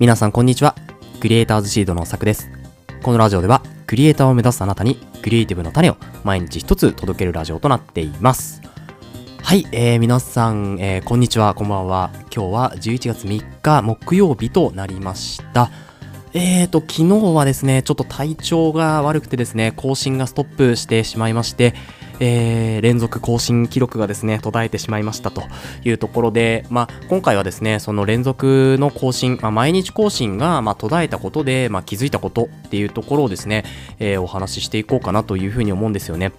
皆さんこんにちは。クリエイターズシードのさくです。このラジオでは、クリエイターを目指すあなたに、クリエイティブの種を毎日一つ届けるラジオとなっています。はい、えー、皆さん、えーこんにちは、こんばんは。今日は11月3日木曜日となりました。えーと、昨日はですね、ちょっと体調が悪くてですね、更新がストップしてしまいまして、えー連続更新記録がですね、途絶えてしまいましたというところで、まあ、今回はですね、その連続の更新、まあ、毎日更新が、まあ、途絶えたことで、まあ、気づいたことっていうところをですね、えーお話ししていこうかなというふうに思うんですよね。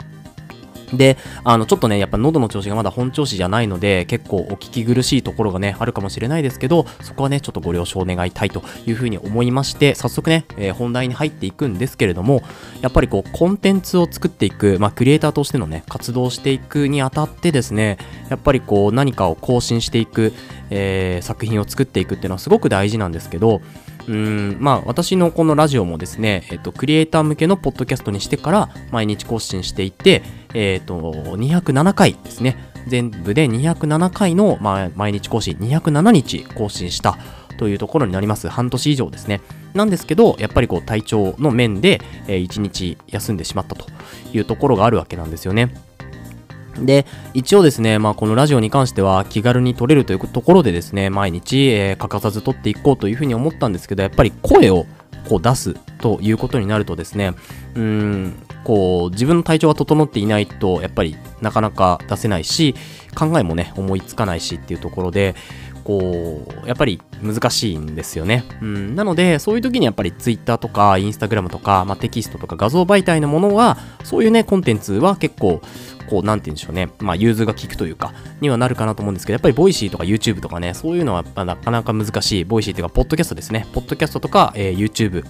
で、あの、ちょっとね、やっぱ喉の調子がまだ本調子じゃないので、結構お聞き苦しいところがね、あるかもしれないですけど、そこはね、ちょっとご了承願いたいというふうに思いまして、早速ね、えー本題に入っていくんですけれども、やっぱりこう、コンテンツを作っていく、まあ、クリエイターとしてのね、活動していくにあたってですね、やっぱりこう、何かを更新していく、えー作品を作っていくっていうのはすごく大事なんですけど、うーんまあ私のこのラジオもですね、えっと、クリエイター向けのポッドキャストにしてから毎日更新していて、えっと、207回ですね。全部で207回の、まあ、毎日更新、207日更新したというところになります。半年以上ですね。なんですけど、やっぱりこう体調の面で、え1日休んでしまったというところがあるわけなんですよね。で、一応ですね、まあ、このラジオに関しては気軽に撮れるというところでですね、毎日、えー欠かさず撮っていこうというふうに思ったんですけど、やっぱり声をこう出すということになるとですね、うーん、こう、自分の体調が整っていないと、やっぱりなかなか出せないし、考えもね、思いつかないしっていうところで、こう、やっぱり難しいんですよね。うん、なので、そういう時にやっぱり Twitter とか Instagram とか、まあ、テキストとか画像媒体のものは、そういうね、コンテンツは結構、こう、なんて言うんでしょうね、まあ、融通が効くというか、にはなるかなと思うんですけど、やっぱりボイシーとか YouTube とかね、そういうのはやっぱなかなか難しい、ボイシーっていうか、ポッドキャストですね、ポッドキャストとか、えー YouTube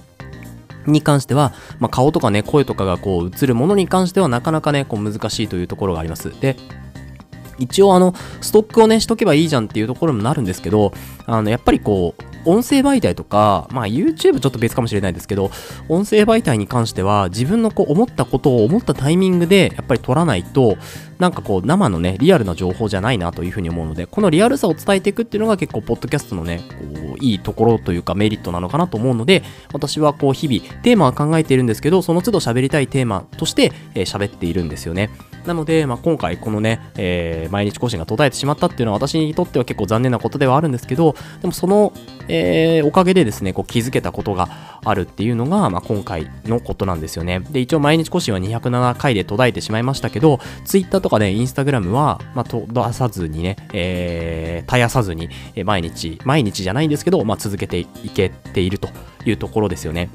に関しては、まあ、顔とかね、声とかがこう映るものに関してはなかなかね、こう難しいというところがあります。で、一応あの、ストックをね、しとけばいいじゃんっていうところもなるんですけど、あの、やっぱりこう、音声媒体とか、まあ YouTube ちょっと別かもしれないですけど、音声媒体に関しては自分のこう思ったことを思ったタイミングでやっぱり取らないと、なんかこう生のね、リアルな情報じゃないなというふうに思うので、このリアルさを伝えていくっていうのが結構、ポッドキャストのね、こう、いいところというかメリットなのかなと思うので、私はこう、日々、テーマは考えているんですけど、その都度喋りたいテーマとして、えー喋っているんですよね。なので、まあ、今回このね、えー毎日更新が途絶えてしまったっていうのは私にとっては結構残念なことではあるんですけど、でもその、えーおかげでですね、こう気づけたことがあるっていうのが、まあ、今回のことなんですよね。で、一応毎日更新は207回で途絶えてしまいましたけど、Twitter とかね、Instagram は、まあ、途絶さずにね、えー絶やさずに、毎日、毎日じゃないんですけど、まあ、続けていけているというところですよね。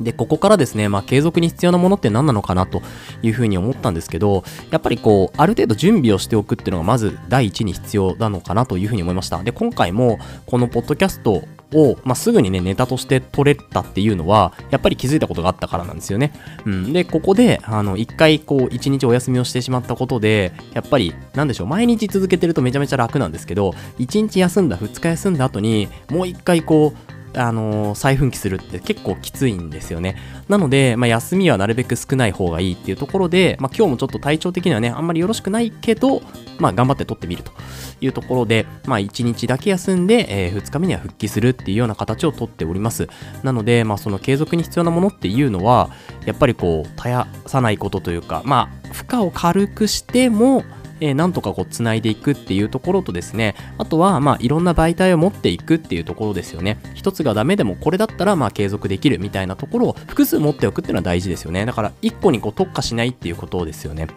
で、ここからですね、まあ、継続に必要なものって何なのかなというふうに思ったんですけど、やっぱりこう、ある程度準備をしておくっていうのがまず第一に必要なのかなというふうに思いました。で、今回もこのポッドキャストを、まあ、すぐにね、ネタとして取れたっていうのは、やっぱり気づいたことがあったからなんですよね。うん。で、ここで、あの、一回こう、一日お休みをしてしまったことで、やっぱり、なんでしょう、毎日続けてるとめちゃめちゃ楽なんですけど、一日休んだ、二日休んだ後に、もう一回こう、あのー再奮起するって結構きついんですよね。なので、まあ、休みはなるべく少ない方がいいっていうところで、まあ、今日もちょっと体調的にはね、あんまりよろしくないけど、まあ、頑張って取ってみるというところで、まあ、1日だけ休んで、え2日目には復帰するっていうような形をとっております。なので、まあ、その継続に必要なものっていうのは、やっぱりこう、絶やさないことというか、まあ、負荷を軽くしても、えーなんとかこう繋いでいくっていうところとですね、あとはまあいろんな媒体を持っていくっていうところですよね。一つがダメでもこれだったらまあ継続できるみたいなところを複数持っておくっていうのは大事ですよね。だから一個にこう特化しないっていうことですよね。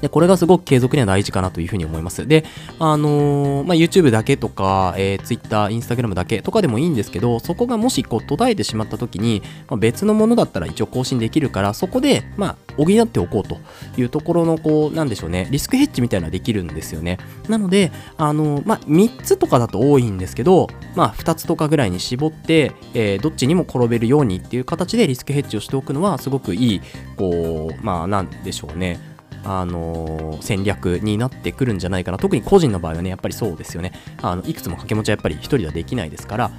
で、これがすごく継続には大事かなというふうに思います。で、あのーまあ、YouTube だけとか、えー Twitter、Instagram だけとかでもいいんですけど、そこがもしこう途絶えてしまった時に、まあ、別のものだったら一応更新できるから、そこで、まあ、補っておこうというところの、こう、なんでしょうね、リスクヘッジみたいなのができるんですよね。なので、あのーまあ、3つとかだと多いんですけど、まあ、2つとかぐらいに絞って、えーどっちにも転べるようにっていう形でリスクヘッジをしておくのは、すごくいい、こう、まあ、なんでしょうね。あの戦略になってくるんじゃないかな。特に個人の場合はねやっぱりそうですよね。あのいくつも掛け持ちはやっぱり一人ではできないですから。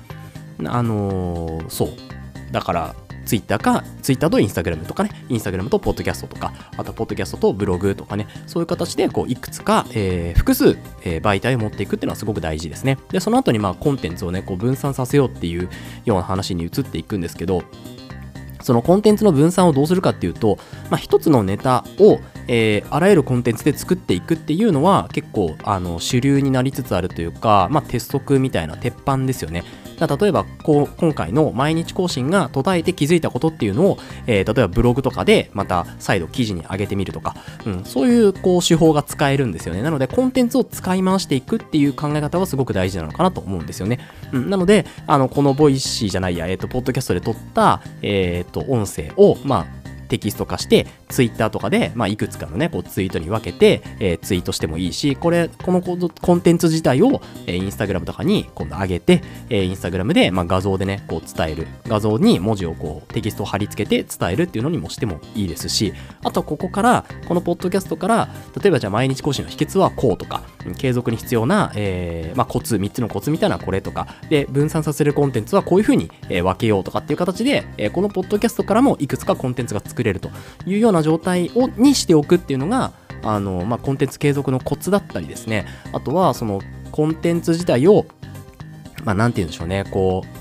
あのそう。だから Twitter か、Twitter と Instagram とかね、Instagram と Podcast とか、あと Podcast とブログとかね、そういう形でこういくつか、えー、複数、えー、媒体を持っていくっていうのはすごく大事ですね。で、その後にまあコンテンツをね、こう分散させようっていうような話に移っていくんですけど、そのコンテンツの分散をどうするかっていうと、まあ、一つのネタを、えー、あらゆるコンテンツで作っていくっていうのは結構あの主流になりつつあるというか、まあ、鉄則みたいな鉄板ですよね。例えばこう今回の毎日更新が途絶えて気づいたことっていうのを、えー、例えばブログとかでまた再度記事に上げてみるとか、うん、そういうこう手法が使えるんですよね。なのでコンテンツを使い回していくっていう考え方はすごく大事なのかなと思うんですよね、うん、なのであのこのボイシーじゃないや、えっ、ー、とポッドキャストで撮った、えっ、ー、と音声をまあテキスト化して、ツイッターとかで、まあ、いくつかのね、こうツイートに分けて、えー、ツイートしてもいいし、これ、このコンテンツ自体を、えー、インスタグラムとかに今度上げて、えー、インスタグラムで、まあ、画像でね、こう伝える。画像に文字をこう、テキストを貼り付けて伝えるっていうのにもしてもいいですし、あとここから、このポッドキャストから、例えばじゃあ毎日更新の秘訣はこうとか、継続に必要な、えー、まあ、コツ、3つのコツみたいなこれとか、で、分散させるコンテンツはこういう風に、え分けようとかっていう形で、えこのポッドキャストからもいくつかコンテンツが作れるというような状態をにしておくっていうのが、あの、まあ、コンテンツ継続のコツだったりですね、あとは、その、コンテンツ自体を、まあ、て言うんでしょうね、こう、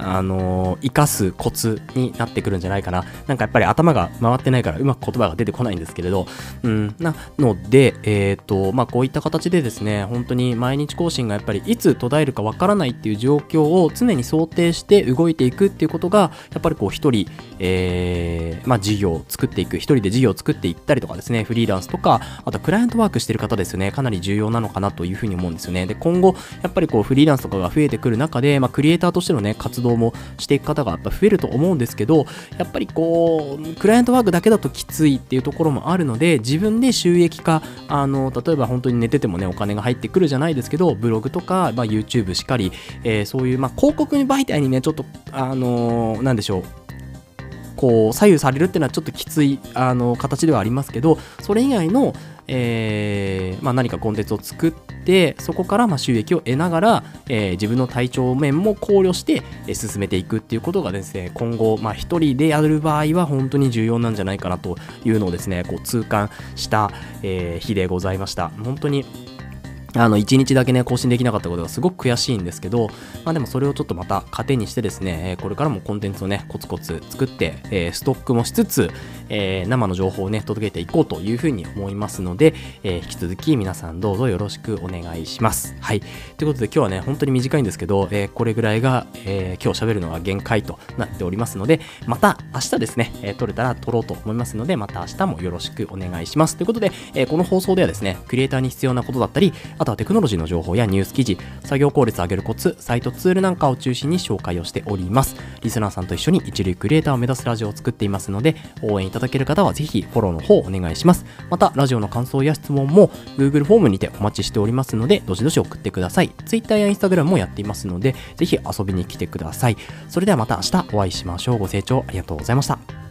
あのー、生かすコツになってくるんじゃないかな。なんかやっぱり頭が回ってないからうまく言葉が出てこないんですけれど、うん、なので、えっ、ー、と、まあ、こういった形でですね、本当に毎日更新がやっぱりいつ途絶えるかわからないっていう状況を常に想定して動いていくっていうことが、やっぱりこう一人、えー、まあ、事業を作っていく、一人で事業を作っていったりとかですね、フリーランスとか、あとクライアントワークしてる方ですよね、かなり重要なのかなというふうに思うんですよね。で、今後、やっぱりこうフリーランスとかが増えてくる中で、まあ、クリエイターとしてのね、活動動もしていく方がやっぱ増えると思うんですけど、やっぱりこう、クライアントワークだけだときついっていうところもあるので、自分で収益化、あの、例えば本当に寝ててもね、お金が入ってくるじゃないですけど、ブログとか、まあ、YouTube しかり、えー、そういう、まあ、広告媒体にね、ちょっと、あのー、なんでしょう、こう左右されるっていうのはちょっときついあの形ではありますけどそれ以外の、えーまあ、何かコンテンツを作ってそこからまあ収益を得ながら、えー、自分の体調面も考慮して、え、進めていくっていうことがですね今後、まあ、一人でやる場合は本当に重要なんじゃないかなというのをですねこう痛感した、えー、日でございました。本当にあの、1日だけね、更新できなかったことがすごく悔しいんですけど、まあでもそれをちょっとまた糧にしてですね、これからもコンテンツをね、コツコツ作って、えー、ストックもしつつ、えー、生の情報をね、届けていこうというふうに思いますので、えー、引き続き皆さんどうぞよろしくお願いします。はい。ということで今日はね、本当に短いんですけど、えこれぐらいが、え今日喋るのが限界となっておりますので、また明日ですね、え撮れたら撮ろうと思いますので、また明日もよろしくお願いします。ということで、えこの放送ではですね、クリエイターに必要なことだったり、あとはテクノロジーの情報やニュース記事、作業効率上げるコツ、サイトツールなんかを中心に紹介をしております。リスナーさんと一緒に一流クリエイターを目指すラジオを作っていますので、応援いたただける方はぜひフォローの方お願いします。また、ラジオの感想や質問も Google フォームにてお待ちしておりますので、どしどし送ってください。Twitter や Instagram もやっていますので、ぜひ遊びに来てください。それではまた明日お会いしましょう。ご清聴ありがとうございました。